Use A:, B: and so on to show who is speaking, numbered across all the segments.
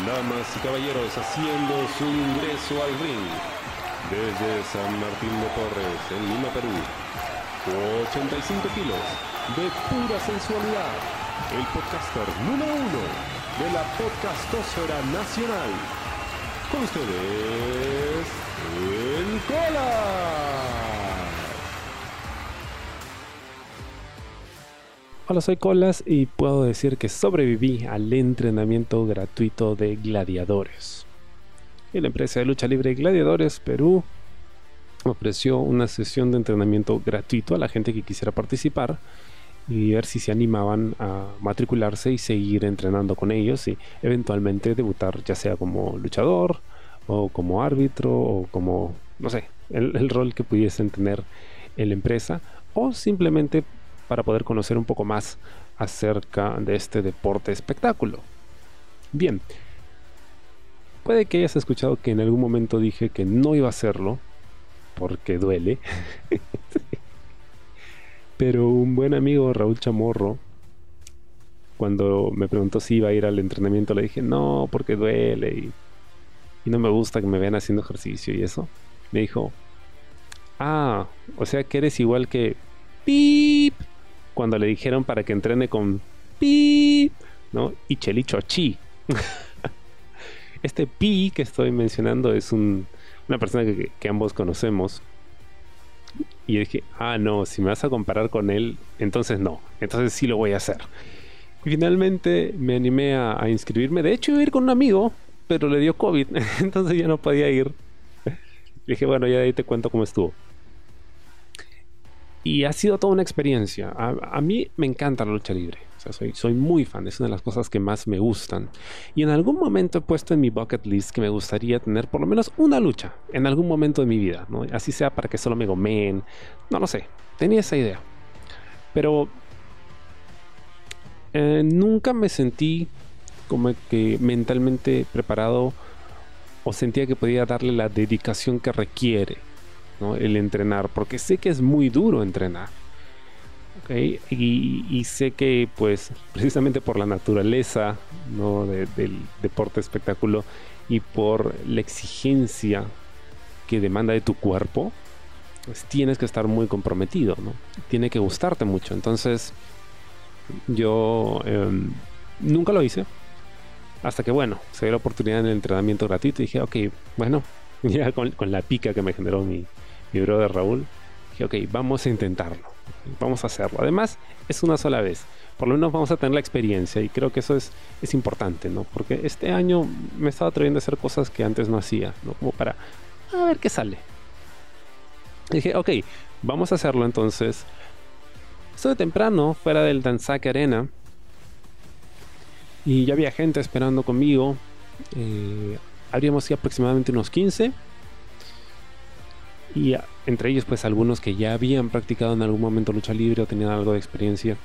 A: Damas y caballeros haciendo su ingreso al ring desde San Martín de Porres, en Lima, Perú. 85 kilos de pura sensualidad. El podcaster número uno de la podcastosfera nacional. Con ustedes, el Cola.
B: Hola, soy Colas y puedo decir que sobreviví al entrenamiento gratuito de gladiadores. La empresa de lucha libre Gladiadores Perú ofreció una sesión de entrenamiento gratuito a la gente que quisiera participar y ver si se animaban a matricularse y seguir entrenando con ellos y eventualmente debutar ya sea como luchador o como árbitro o como, no sé, el, el rol que pudiesen tener en la empresa o simplemente para poder conocer un poco más acerca de este deporte espectáculo. Bien, puede que hayas escuchado que en algún momento dije que no iba a hacerlo porque duele. Pero un buen amigo, Raúl Chamorro, cuando me preguntó si iba a ir al entrenamiento, le dije, no, porque duele y, no me gusta que me vean haciendo ejercicio y eso. Me dijo, ah, o sea que eres igual que... ¡Pip! Cuando le dijeron para que entrene con Pi, ¿no? Y Chelicho Chi. este Pi que estoy mencionando es una persona que, ambos conocemos. Y dije, ah, no, si me vas a comparar con él, entonces no, entonces sí lo voy a hacer. Finalmente me animé a, inscribirme. De hecho, iba a ir con un amigo, pero le dio COVID, entonces ya no podía ir. dije, bueno, ya ahí te cuento cómo estuvo. Y ha sido toda una experiencia. A, mí me encanta la lucha libre. soy, soy muy fan, es una de las cosas que más me gustan. Y en algún momento he puesto en mi bucket list que me gustaría tener por lo menos una lucha en algún momento de mi vida. ¿no? Así sea para que solo me gomen. No lo sé. Tenía esa idea. Pero eh, nunca me sentí como que mentalmente preparado o sentía que podía darle la dedicación que requiere el entrenar, porque sé que es muy duro entrenar. Y, sé que pues precisamente por la naturaleza del deporte espectáculo y por la exigencia que demanda de tu cuerpo, pues tienes que estar muy comprometido, ¿no? Tiene que gustarte mucho. Entonces, yo em, nunca lo hice. Hasta que, bueno, se dio la oportunidad en el entrenamiento gratuito y dije, ok, bueno, ya con la pica que me generó mi, mi de Raúl, dije, ok, vamos a intentarlo, vamos a hacerlo. Además, es una sola vez, por lo menos vamos a tener la experiencia y creo que eso es, es importante, ¿no? Porque este año me he estado atreviendo a hacer cosas que antes no hacía, ¿no? Como para a ver qué sale. dije, ok, vamos a hacerlo entonces. Estuve temprano fuera del Danzac Arena y ya había gente esperando conmigo. Eh, habríamos sido aproximadamente unos 15 y entre ellos pues algunos que ya habían practicado en algún momento lucha libre o tenían algo de experiencia.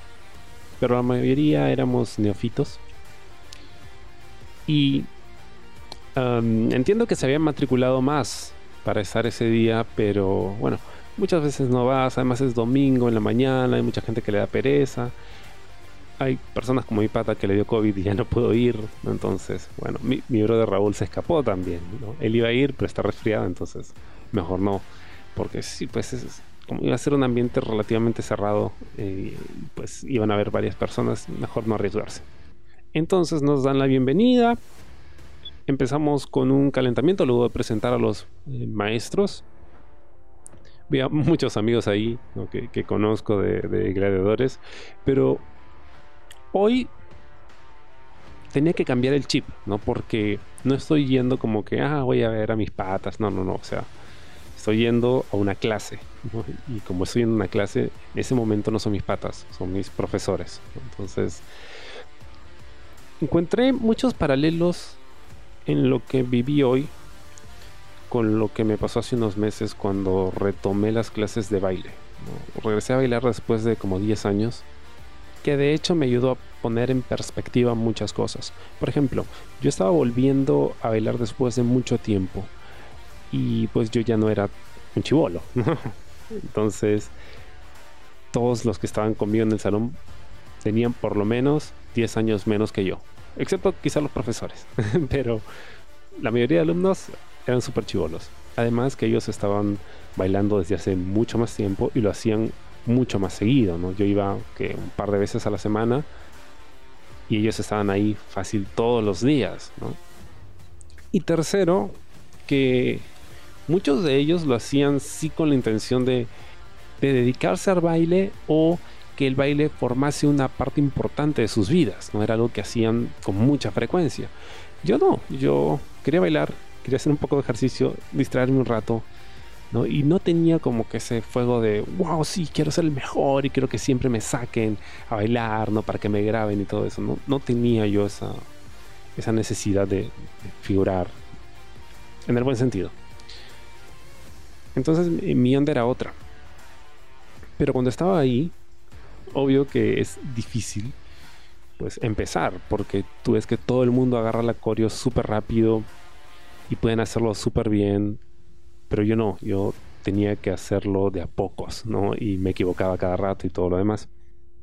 B: Pero la mayoría éramos neofitos. Y entiendo que se habían matriculado más para estar ese día, pero bueno, muchas veces no vas, además es domingo en la mañana, hay mucha gente que le da pereza. Hay personas como mi pata que le dio COVID y ya no pudo ir. Entonces, bueno, mi, mi de Raúl se escapó también. Él iba a ir, pero está resfriado, entonces mejor no. Porque sí, pues es, como iba a ser un ambiente relativamente cerrado, eh, pues iban a haber varias personas, mejor no arriesgarse. Entonces nos dan la bienvenida. Empezamos con un calentamiento, luego de presentar a los eh, maestros. Había muchos amigos ahí que, conozco de, de gladiadores, pero hoy tenía que cambiar el chip, ¿no? Porque no estoy yendo como que, ah, voy a ver a mis patas, no, no, no, o sea, estoy yendo a una clase. Y como estoy en una clase, ese momento no son mis patas, son mis profesores. Entonces, encontré muchos paralelos en lo que viví hoy con lo que me pasó hace unos meses cuando retomé las clases de baile. Regresé a bailar después de como 10 años, que de hecho me ayudó a poner en perspectiva muchas cosas. Por ejemplo, yo estaba volviendo a bailar después de mucho tiempo y pues yo ya no era un chivolo. Entonces, todos los que estaban conmigo en el salón tenían por lo menos 10 años menos que yo. excepto quizá los profesores, pero la mayoría de alumnos eran súper chivolos. Además que ellos estaban bailando desde hace mucho más tiempo y lo hacían mucho más seguido, ¿no? Yo iba que un par de veces a la semana y ellos estaban ahí fácil todos los días, ¿no? Y tercero, que muchos de ellos lo hacían sí con la intención de, de dedicarse al baile o que el baile formase una parte importante de sus vidas, no era algo que hacían con mucha frecuencia. Yo no, yo quería bailar, quería hacer un poco de ejercicio, distraerme un rato, ¿no? Y no tenía como que ese fuego de, wow, sí, quiero ser el mejor y quiero que siempre me saquen a bailar, ¿no? Para que me graben y todo eso. No, no tenía yo esa necesidad de, figurar en el buen sentido. Entonces mi onda era otra. Pero cuando estaba ahí, obvio que es difícil pues empezar, porque tú ves que todo el mundo agarra la coreo súper rápido y pueden hacerlo súper bien, pero yo no, yo tenía que hacerlo de a pocos, ¿no? Y me equivocaba cada rato y todo lo demás.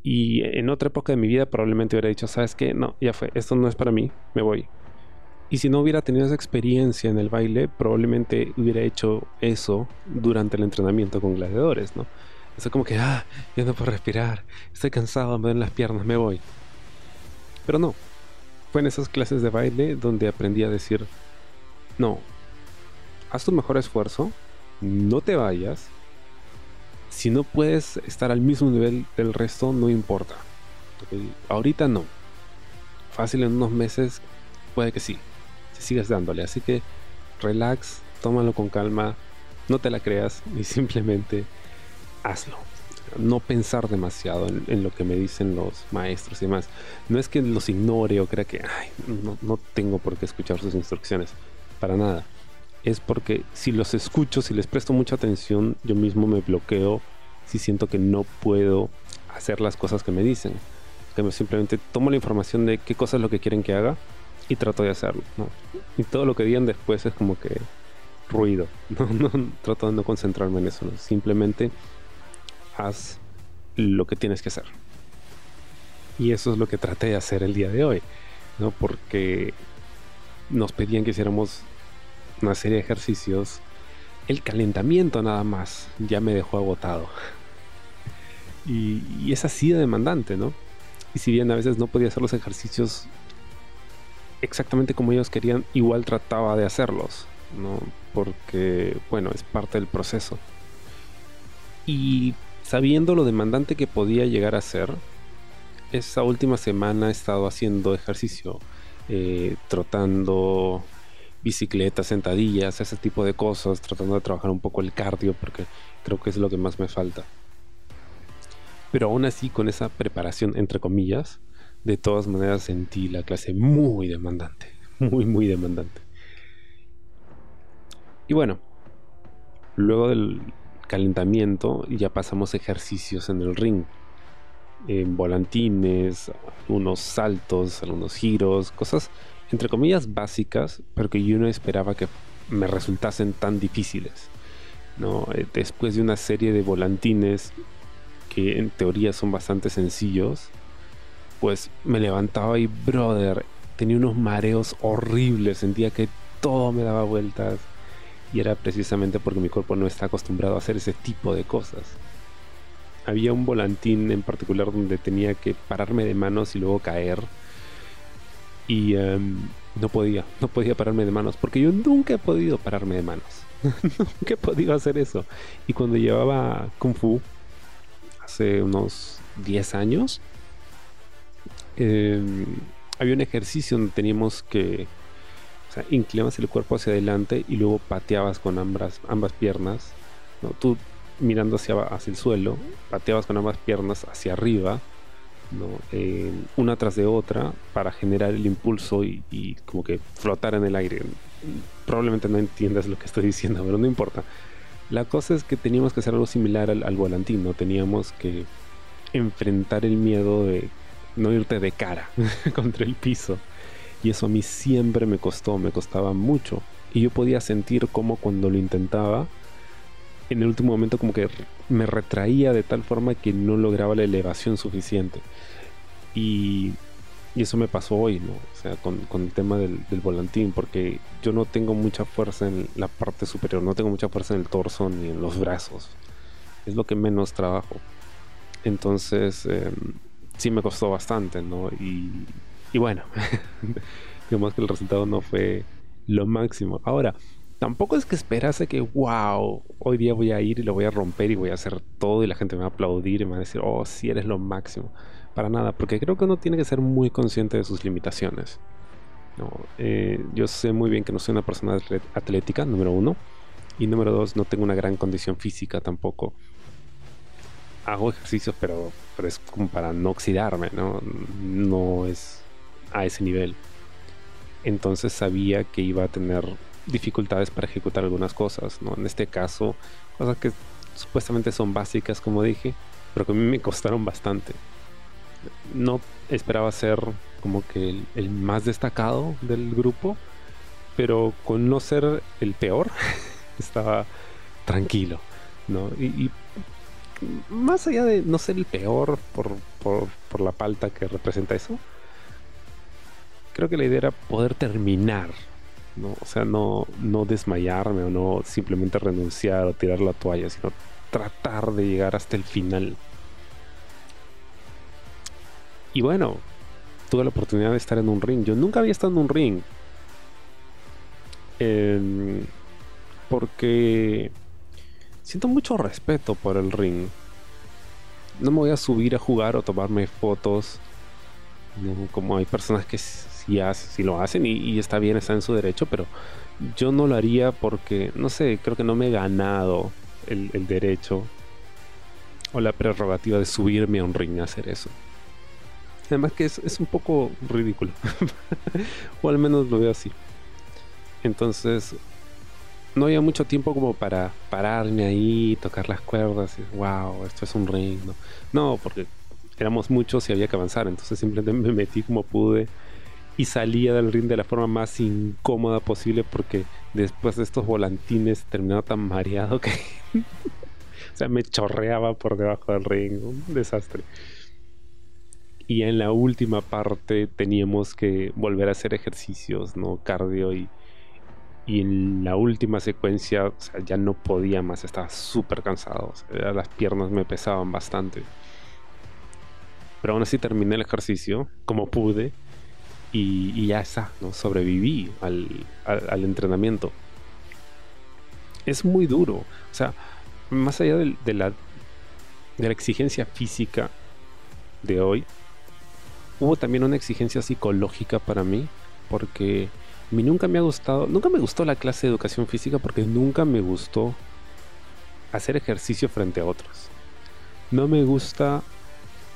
B: Y en otra época de mi vida probablemente hubiera dicho, ¿sabes qué? No, ya fue, esto no es para mí, me voy. Y si no hubiera tenido esa experiencia en el baile, probablemente hubiera hecho eso durante el entrenamiento con gladiadores, ¿no? Eso como que, ah, ya no puedo respirar, estoy cansado, me duelen las piernas, me voy. Pero no, fue en esas clases de baile donde aprendí a decir, no, haz tu mejor esfuerzo, no te vayas. Si no puedes estar al mismo nivel del resto, no importa. Ahorita no. Fácil en unos meses, puede que sí. Si sigues dándole. Así que relax, tómalo con calma, no te la creas y simplemente hazlo. No pensar demasiado en, lo que me dicen los maestros y demás. No es que los ignore o crea que no, no tengo por qué escuchar sus instrucciones. Para nada es porque si los escucho, si les presto mucha atención, yo mismo me bloqueo si siento que no puedo hacer las cosas que me dicen. Que simplemente tomo la información de qué cosa es lo que quieren que haga y trato de hacerlo. Y todo lo que digan después es como que ruido. No, trato de no concentrarme en eso. Simplemente haz lo que tienes que hacer. Y eso es lo que traté de hacer el día de hoy. ¿no? Porque nos pedían que hiciéramos una serie de ejercicios, el calentamiento nada más ya me dejó agotado. Y, es así de demandante, ¿no? Y si bien a veces no podía hacer los ejercicios exactamente como ellos querían, igual trataba de hacerlos, ¿no? Porque, bueno, es parte del proceso. Y sabiendo lo demandante que podía llegar a ser, esa última semana he estado haciendo ejercicio, eh, trotando, bicicletas, sentadillas, ese tipo de cosas, tratando de trabajar un poco el cardio porque creo que es lo que más me falta. Pero aún así, con esa preparación, entre comillas, de todas maneras sentí la clase muy demandante, muy, muy demandante. Y bueno, luego del calentamiento ya pasamos ejercicios en el ring. En volantines, unos saltos, algunos giros, cosas entre comillas, básicas, pero que yo no esperaba que me resultasen tan difíciles. ¿no? Eh, después de una serie de volantines que en teoría son bastante sencillos, pues me levantaba y, brother, tenía unos mareos horribles, sentía que todo me daba vueltas y era precisamente porque mi cuerpo no está acostumbrado a hacer ese tipo de cosas. Había un volantín en particular donde tenía que pararme de manos y luego caer y em, no podía, no podía pararme de manos, porque yo nunca he podido pararme de manos. nunca he podido hacer eso. Y cuando llevaba Kung Fu, hace unos 10 años, em, había un ejercicio donde teníamos que, o inclinabas el cuerpo hacia adelante y luego pateabas con ambas, ambas piernas. ¿no? Tú mirando hacia, hacia el suelo, pateabas con ambas piernas hacia arriba eh, una tras de otra para generar el impulso y, como que flotar en el aire. Probablemente no entiendas lo que estoy diciendo, pero no importa. La cosa es que teníamos que hacer algo similar al, al volantín, ¿no? Teníamos que enfrentar el miedo de no irte de cara contra el piso. Y eso a mí siempre me costó, me costaba mucho. Y yo podía sentir como cuando lo intentaba, en el último momento como que me retraía de tal forma que no lograba la elevación suficiente. Y y eso me pasó hoy, ¿no? O sea, con, el tema del, volantín, porque yo no tengo mucha fuerza en la parte superior, no tengo mucha fuerza en el torso ni en los brazos. Es lo que menos trabajo. Entonces, em, sí me costó bastante, ¿no? Y, y bueno, digamos que el resultado no fue lo máximo. Ahora, tampoco es que esperase que, wow, hoy día voy a ir y lo voy a romper y voy a hacer todo y la gente me va a aplaudir y me va a decir, oh, sí eres lo máximo. Para nada, porque creo que uno tiene que ser muy consciente de sus limitaciones. Eh, yo sé muy bien que no soy una persona atlética, número uno. Y número dos, no tengo una gran condición física tampoco. Hago ejercicios, pero, pero es como para no oxidarme, ¿no? No es a ese nivel. Entonces sabía que iba a tener dificultades para ejecutar algunas cosas, ¿no? En este caso, cosas que supuestamente son básicas, como dije, pero que a mí me costaron bastante no esperaba ser como que el, más destacado del grupo, pero con no ser el peor, estaba tranquilo, ¿no? Y, más allá de no ser el peor por, por, la falta que representa eso, creo que la idea era poder terminar, ¿no? O sea, no, no desmayarme o no simplemente renunciar o tirar la toalla, sino tratar de llegar hasta el final. Y bueno, tuve la oportunidad de estar en un ring. Yo nunca había estado en un ring. porque siento mucho respeto por el ring. No me voy a subir a jugar o tomarme fotos. como hay personas que sí, lo hacen y, está bien, está en su derecho, pero yo no lo haría porque, no sé, creo que no me he ganado el, el derecho o la prerrogativa de subirme a un ring a hacer eso. Además que es, un poco ridículo. o al menos lo veo así. Entonces, no había mucho tiempo como para pararme ahí, tocar las cuerdas y wow, esto es un ring. No, porque éramos muchos y había que avanzar. Entonces simplemente me metí como pude y salía del ring de la forma más incómoda posible porque después de estos volantines terminaba tan mareado que... o sea, me chorreaba por debajo del ring. Un desastre y en la última parte teníamos que volver a hacer ejercicios, ¿no? Cardio y, y en la última secuencia ya no podía más, estaba súper cansado, las piernas me pesaban bastante. Pero aún así terminé el ejercicio como pude y, ya está, ¿no? sobreviví al, entrenamiento. Es muy duro, o sea, más allá de, la, de la exigencia física de hoy, hubo también una exigencia psicológica para mí, porque a mí nunca me ha gustado, nunca me gustó la clase de educación física porque nunca me gustó hacer ejercicio frente a otros. No me gusta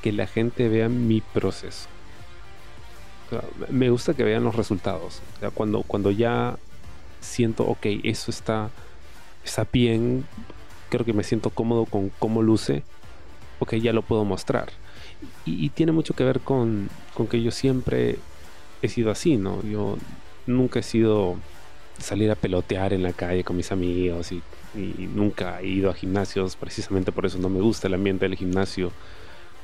B: que la gente vea mi proceso. me gusta que vean los resultados. cuando, cuando ya siento, ok, eso está, está bien, creo que me siento cómodo con cómo luce, ok, ya lo puedo mostrar y, tiene mucho que ver con, que yo siempre he sido así, ¿no? Yo nunca he sido salir a pelotear en la calle con mis amigos y, nunca he ido a gimnasios, precisamente por eso no me gusta el ambiente del gimnasio,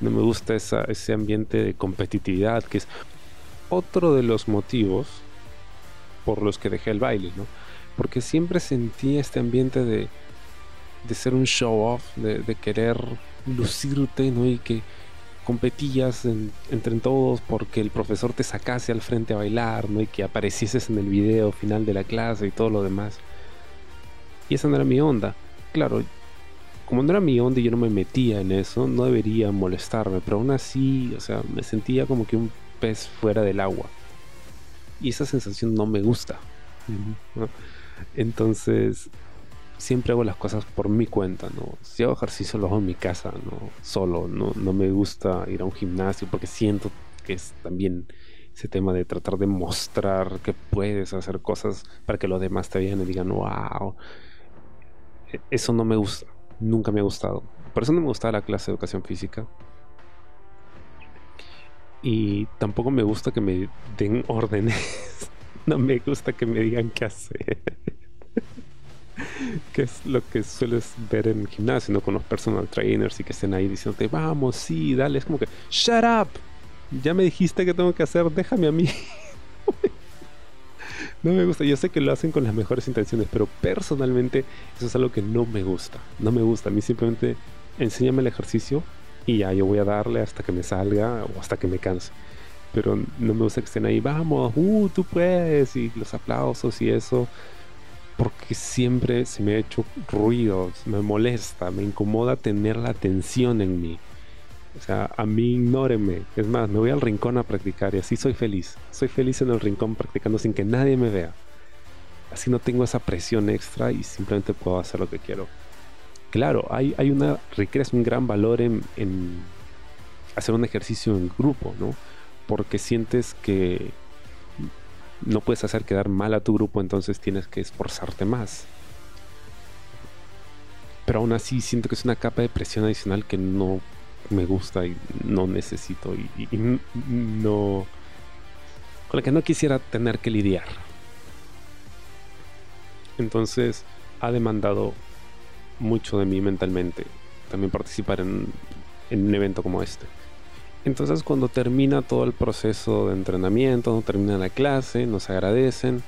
B: no me gusta ese ambiente de competitividad, que es otro de los motivos por los que dejé el baile, ¿no? Porque siempre sentí este ambiente de, de ser un show off, de, de querer lucirte, ¿no? Y que competías entre todos porque el profesor te sacase al frente a bailar, ¿no? Y que aparecieses en el video final de la clase y todo lo demás. Y esa no era mi onda. Claro, como no era mi onda y yo no me metía en eso, no debería molestarme, pero aún así, o sea, me sentía como que un pez fuera del agua. Y esa sensación no me gusta. Entonces, siempre hago las cosas por mi cuenta, ¿no? Si hago ejercicio lo hago en mi casa, ¿no? Solo, no, no me gusta ir a un gimnasio porque siento que es también ese tema de tratar de mostrar que puedes hacer cosas para que los demás te vean y digan, wow. E, eso no me gusta, nunca me ha gustado. Por eso no me gustaba la clase de educación física. Y tampoco me gusta que me den órdenes. no me gusta que me digan qué hacer que es lo que sueles ver en gimnasio, ¿no? Con los personal trainers y que estén ahí diciéndote, vamos, sí, dale. Es como que, shut up, ya me dijiste que tengo que hacer, déjame a mí. no me gusta, yo sé que lo hacen con las mejores intenciones, pero personalmente eso es algo que no me gusta. No me gusta, a mí simplemente enséñame el ejercicio y ya yo voy a darle hasta que me salga o hasta que me canse. Pero no me gusta que estén ahí, vamos, uh, tú puedes, y los aplausos y eso porque siempre se me ha hecho ruido, me molesta, me incomoda tener la atención en mí. O sea, a mí ignórenme. Es más, me voy al rincón a practicar y así soy feliz. Soy feliz en el rincón practicando sin que nadie me vea. Así no tengo esa presión extra y simplemente puedo hacer lo que quiero. Claro, hay, hay una, requieres un gran valor en, en hacer un ejercicio en grupo, ¿no? Porque sientes que no puedes hacer quedar mal a tu grupo, entonces tienes que esforzarte más. Pero aún así siento que es una capa de presión adicional que no me gusta y no necesito y, no con la que no quisiera tener que lidiar. Entonces ha demandado mucho de mí mentalmente también participar en un evento como este. Entonces cuando termina todo el proceso de entrenamiento, termina la clase, nos agradecen,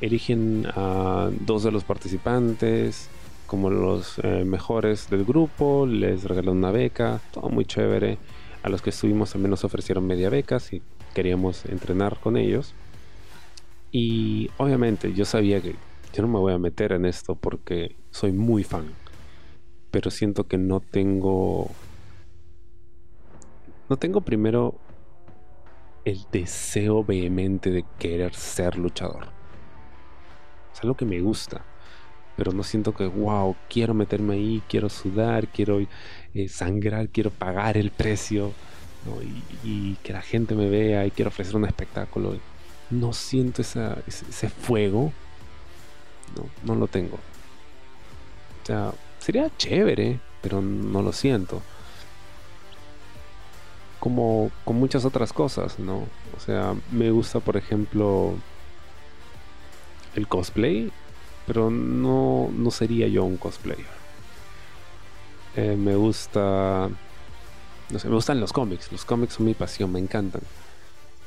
B: eligen a dos de los participantes como los eh, mejores del grupo, les regalan una beca, todo muy chévere. A los que estuvimos también nos ofrecieron media beca si queríamos entrenar con ellos. Y obviamente yo sabía que yo no me voy a meter en esto porque soy muy fan. Pero siento que no tengo no tengo primero el deseo vehemente de querer ser luchador. Es algo que me gusta, pero no siento que, wow, quiero meterme ahí, quiero sudar, quiero eh, sangrar, quiero pagar el precio y, que la gente me vea y quiero ofrecer un espectáculo. No siento ese, ese, fuego, no, no lo tengo. O sea, sería chévere, pero no lo siento como con muchas otras cosas, ¿no? O sea, me gusta, por ejemplo, el cosplay, pero no, no sería yo un cosplayer. Eh, me gusta, no sé, me gustan los cómics, los cómics son mi pasión, me encantan,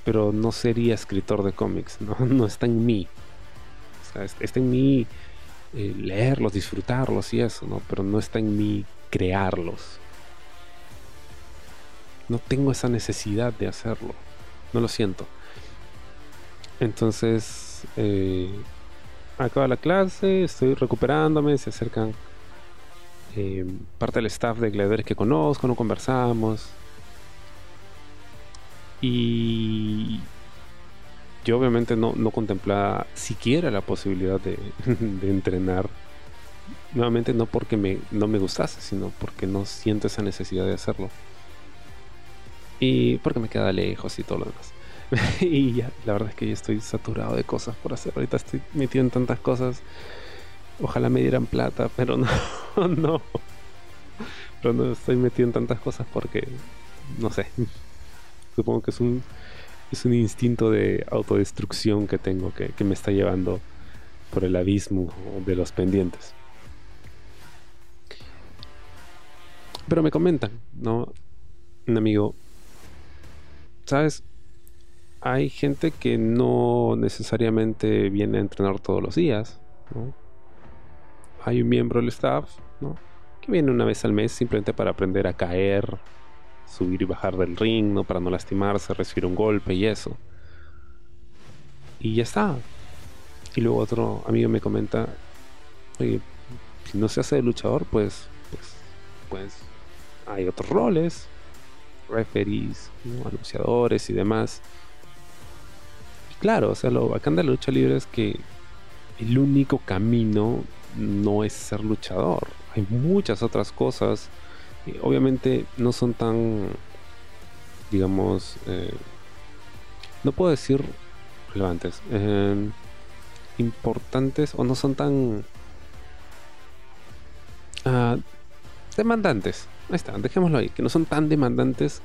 B: pero no sería escritor de cómics, no, no está en mí. O sea, está en mí eh, leerlos, disfrutarlos y eso, ¿no? Pero no está en mí crearlos no tengo esa necesidad de hacerlo. No lo siento. Entonces, eh, acaba la clase, estoy recuperándome, se acercan eh, parte del staff de gladiadores que conozco, no conversamos. Y yo obviamente no, no contemplaba siquiera la posibilidad de, de, entrenar. Nuevamente no porque me, no me gustase, sino porque no siento esa necesidad de hacerlo. Y porque me queda lejos y todo lo demás. y ya, la verdad es que ya estoy saturado de cosas por hacer. Ahorita estoy metido en tantas cosas. Ojalá me dieran plata, pero no, no. Pero no estoy metido en tantas cosas porque, no sé. Supongo que es un, es un instinto de autodestrucción que tengo que, que me está llevando por el abismo de los pendientes. Pero me comentan, ¿no? Un amigo ¿sabes? Hay gente que no necesariamente viene a entrenar todos los días, ¿no? Hay un miembro del staff, ¿no? Que viene una vez al mes simplemente para aprender a caer, subir y bajar del ring, ¿no? Para no lastimarse, recibir un golpe y eso. Y ya está. Y luego otro amigo me comenta, oye, si no se hace de luchador, pues, pues, pues hay otros roles, referees, anunciadores y demás. claro, o sea, lo bacán de la lucha libre es que el único camino no es ser luchador. Hay muchas otras cosas. obviamente no son tan, digamos, eh, no puedo decir relevantes, em, importantes o no son tan ah, demandantes. Ahí está, dejémoslo ahí, que no son tan demandantes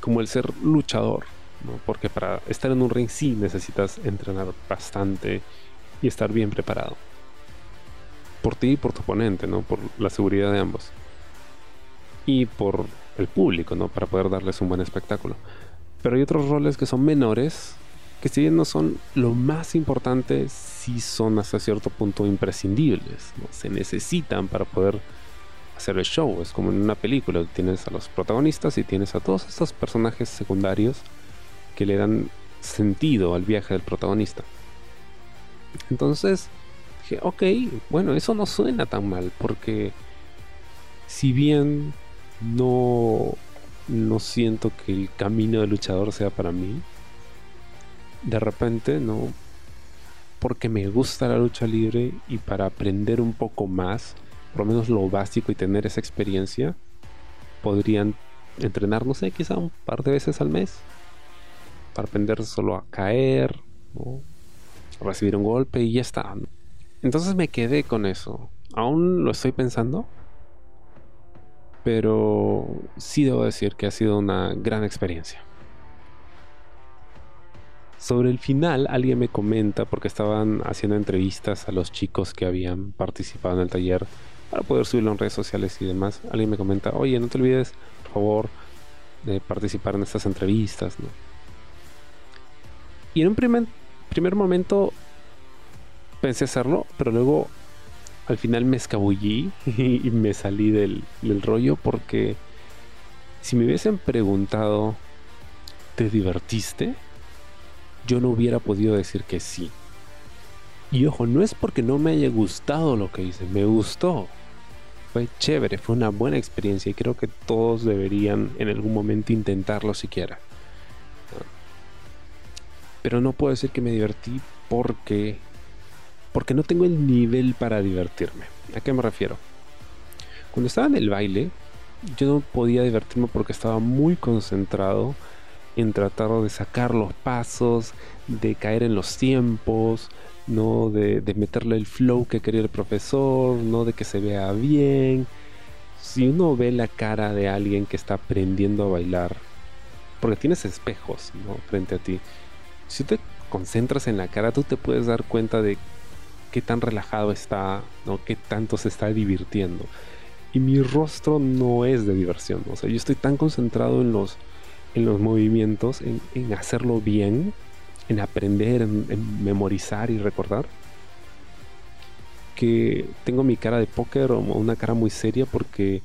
B: como el ser luchador, ¿no? porque para estar en un ring sí necesitas entrenar bastante y estar bien preparado. Por ti y por tu oponente, ¿no? Por la seguridad de ambos. Y por el público, ¿no? Para poder darles un buen espectáculo. Pero hay otros roles que son menores, que si bien no son lo más importante, sí son hasta cierto punto imprescindibles, ¿no? Se necesitan para poder hacer el show. Es como en una película, tienes a los protagonistas y tienes a todos estos personajes secundarios que le dan sentido al viaje del protagonista. Entonces, dije, ok, bueno, eso no suena tan mal, porque si bien no, no siento que el camino de luchador sea para mí, de repente, no, porque me gusta la lucha libre y para aprender un poco más, por lo menos lo básico y tener esa experiencia, podrían entrenar, no sé, quizá un par de veces al mes, para aprender solo a caer, recibir un golpe y ya está. Entonces me quedé con eso. Aún lo estoy pensando, pero sí debo decir que ha sido una gran experiencia. Sobre el final, alguien me comenta, porque estaban haciendo entrevistas a los chicos que habían participado en el taller para poder subirlo en redes sociales y demás. Alguien me comenta, oye, no te olvides, por favor, de participar en estas entrevistas. Y en un primer, primer momento pensé hacerlo, pero luego al final me escabullí y me salí del, del rollo porque si me hubiesen preguntado, ¿te divertiste? yo no hubiera podido decir que sí. Y ojo, no es porque no me haya gustado lo que hice, me gustó. Fue chévere, fue una buena experiencia y creo que todos deberían en algún momento intentarlo siquiera. Pero no puedo decir que me divertí porque porque no tengo el nivel para divertirme. ¿A qué me refiero? Cuando estaba en el baile, yo no podía divertirme porque estaba muy concentrado en tratar de sacar los pasos, de caer en los tiempos, no de, meterle el flow que quería el profesor, no de que se vea bien. Si uno ve la cara de alguien que está aprendiendo a bailar, porque tienes espejos ¿no? frente a ti, si te concentras en la cara, tú te puedes dar cuenta de qué tan relajado está, ¿no? qué tanto se está divirtiendo. Y mi rostro no es de diversión, o sea, yo estoy tan concentrado en los en los movimientos, en, hacerlo bien, en aprender, en, memorizar y recordar, que tengo mi cara de póker o una cara muy seria porque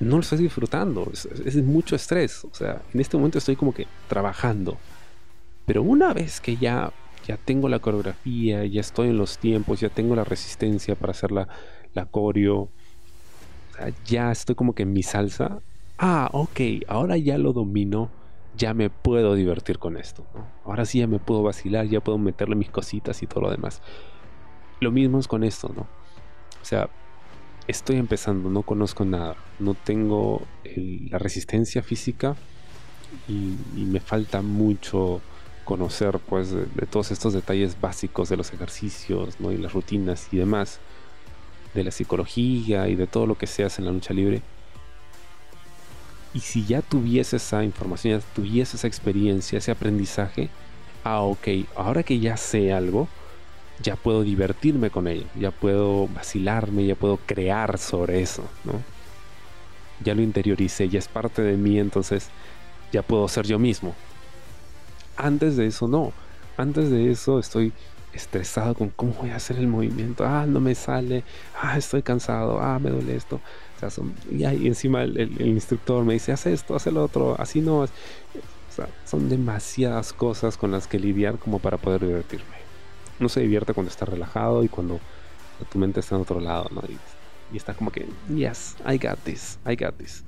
B: no lo estoy disfrutando, es, mucho estrés, o sea, en este momento estoy como que trabajando, pero una vez que ya, ya tengo la coreografía, ya estoy en los tiempos, ya tengo la resistencia para hacer la, la coreo, ya estoy como que en mi salsa, ah, ok, ahora ya lo domino, ya me puedo divertir con esto. Ahora sí ya me puedo vacilar, ya puedo meterle mis cositas y todo lo demás. Lo mismo es con esto, ¿no? O sea, estoy empezando, no conozco nada, no tengo la resistencia física y, me falta mucho conocer pues de, todos estos detalles básicos de los ejercicios ¿no? y las rutinas y demás de la psicología y de todo lo que se hace en la lucha libre y si ya tuviese esa información, ya tuviese esa experiencia, ese aprendizaje, ah, ok, ahora que ya sé algo, ya puedo divertirme con ello, ya puedo vacilarme, ya puedo crear sobre eso, ¿no? Ya lo interioricé, ya es parte de mí, entonces ya puedo ser yo mismo. Antes de eso no, antes de eso estoy estresado con cómo voy a hacer el movimiento, ah, no me sale, ah, estoy cansado, ah, me duele esto y, encima el, instructor me dice, haz esto, haz el otro, así no. son demasiadas cosas con las que lidiar como para poder divertirme. No se divierte cuando está relajado y cuando tu mente está en otro lado, ¿no? Y, está como que, yes, I got this, I got this.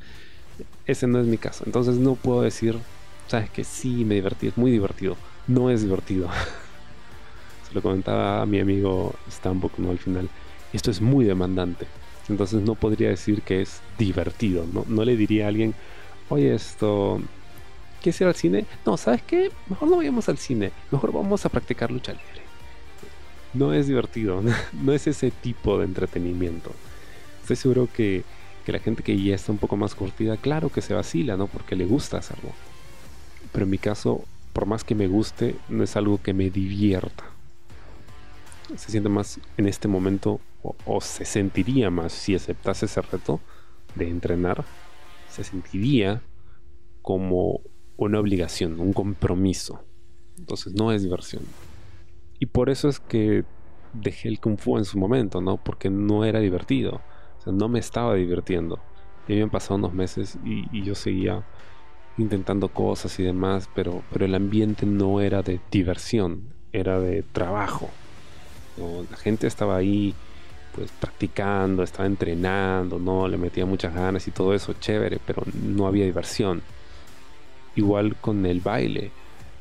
B: Ese no es mi caso. Entonces no puedo decir, sabes que sí, me divertí, es muy divertido. No es divertido. Se lo comentaba a mi amigo Stambuk, ¿no? Al final. Esto es muy demandante. Entonces no podría decir que es divertido. No, no le diría a alguien, oye, esto, ¿quieres ir al cine? No, ¿sabes qué? Mejor no vayamos al cine. Mejor vamos a practicar lucha libre. No es divertido. No es ese tipo de entretenimiento. Estoy seguro que, que la gente que ya está un poco más curtida, claro que se vacila, ¿no? Porque le gusta hacerlo. Pero en mi caso, por más que me guste, no es algo que me divierta se siente más en este momento o, se sentiría más si aceptase ese reto de entrenar, se sentiría como una obligación, un compromiso. Entonces no es diversión. Y por eso es que dejé el kung fu en su momento, ¿no? Porque no era divertido. O sea, no me estaba divirtiendo. Y habían pasado unos meses y, yo seguía intentando cosas y demás, pero, pero el ambiente no era de diversión, era de trabajo. La gente estaba ahí pues practicando, estaba entrenando, no le metía muchas ganas y todo eso, chévere, pero no había diversión. Igual con el baile,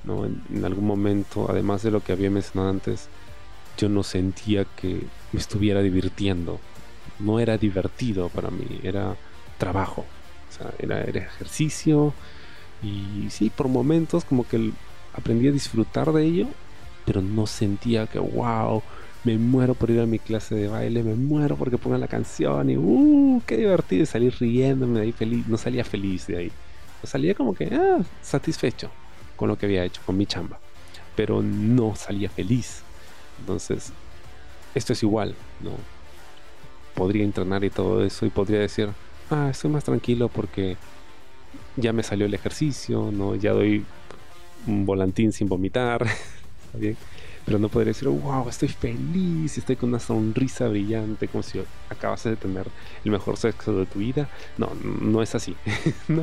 B: ¿no? en algún momento, además de lo que había mencionado antes, yo no sentía que me estuviera divirtiendo. No era divertido para mí, era trabajo. Sea, era, ejercicio. Y sí, por momentos como que aprendí a disfrutar de ello, pero no sentía que, wow, me muero por ir a mi clase de baile, me muero porque pongan la canción y, uh, qué divertido, y salir riéndome de ahí feliz. No salía feliz de ahí. salía como que, ah, satisfecho con lo que había hecho, con mi chamba. Pero no salía feliz. Entonces, esto es igual, ¿no? Podría entrenar y todo eso y podría decir, ah, estoy más tranquilo porque ya me salió el ejercicio, ¿no? Ya doy un volantín sin vomitar, está bien. Pero no podría decir, wow, estoy feliz, estoy con una sonrisa brillante, como si acabas de tener el mejor sexo de tu vida. No, no es así.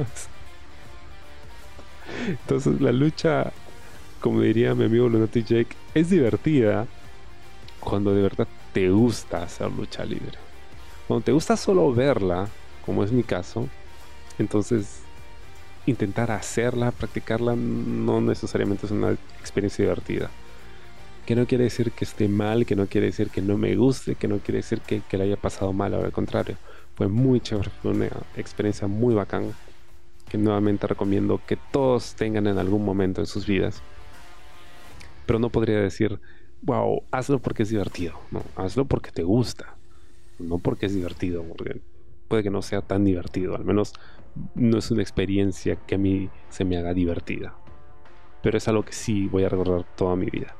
B: Entonces la lucha, como diría mi amigo Lunatic Jake, es divertida cuando de verdad te gusta hacer lucha libre. Cuando te gusta solo verla, como es mi caso, entonces intentar hacerla, practicarla, no necesariamente es una experiencia divertida. Que no quiere decir que esté mal, que no quiere decir que no me guste, que no quiere decir que, que le haya pasado mal, al contrario. Fue muy chévere, fue una experiencia muy bacán que nuevamente recomiendo que todos tengan en algún momento en sus vidas. Pero no podría decir, wow, hazlo porque es divertido, no, hazlo porque te gusta, no porque es divertido, porque puede que no sea tan divertido, al menos no es una experiencia que a mí se me haga divertida, pero es algo que sí voy a recordar toda mi vida.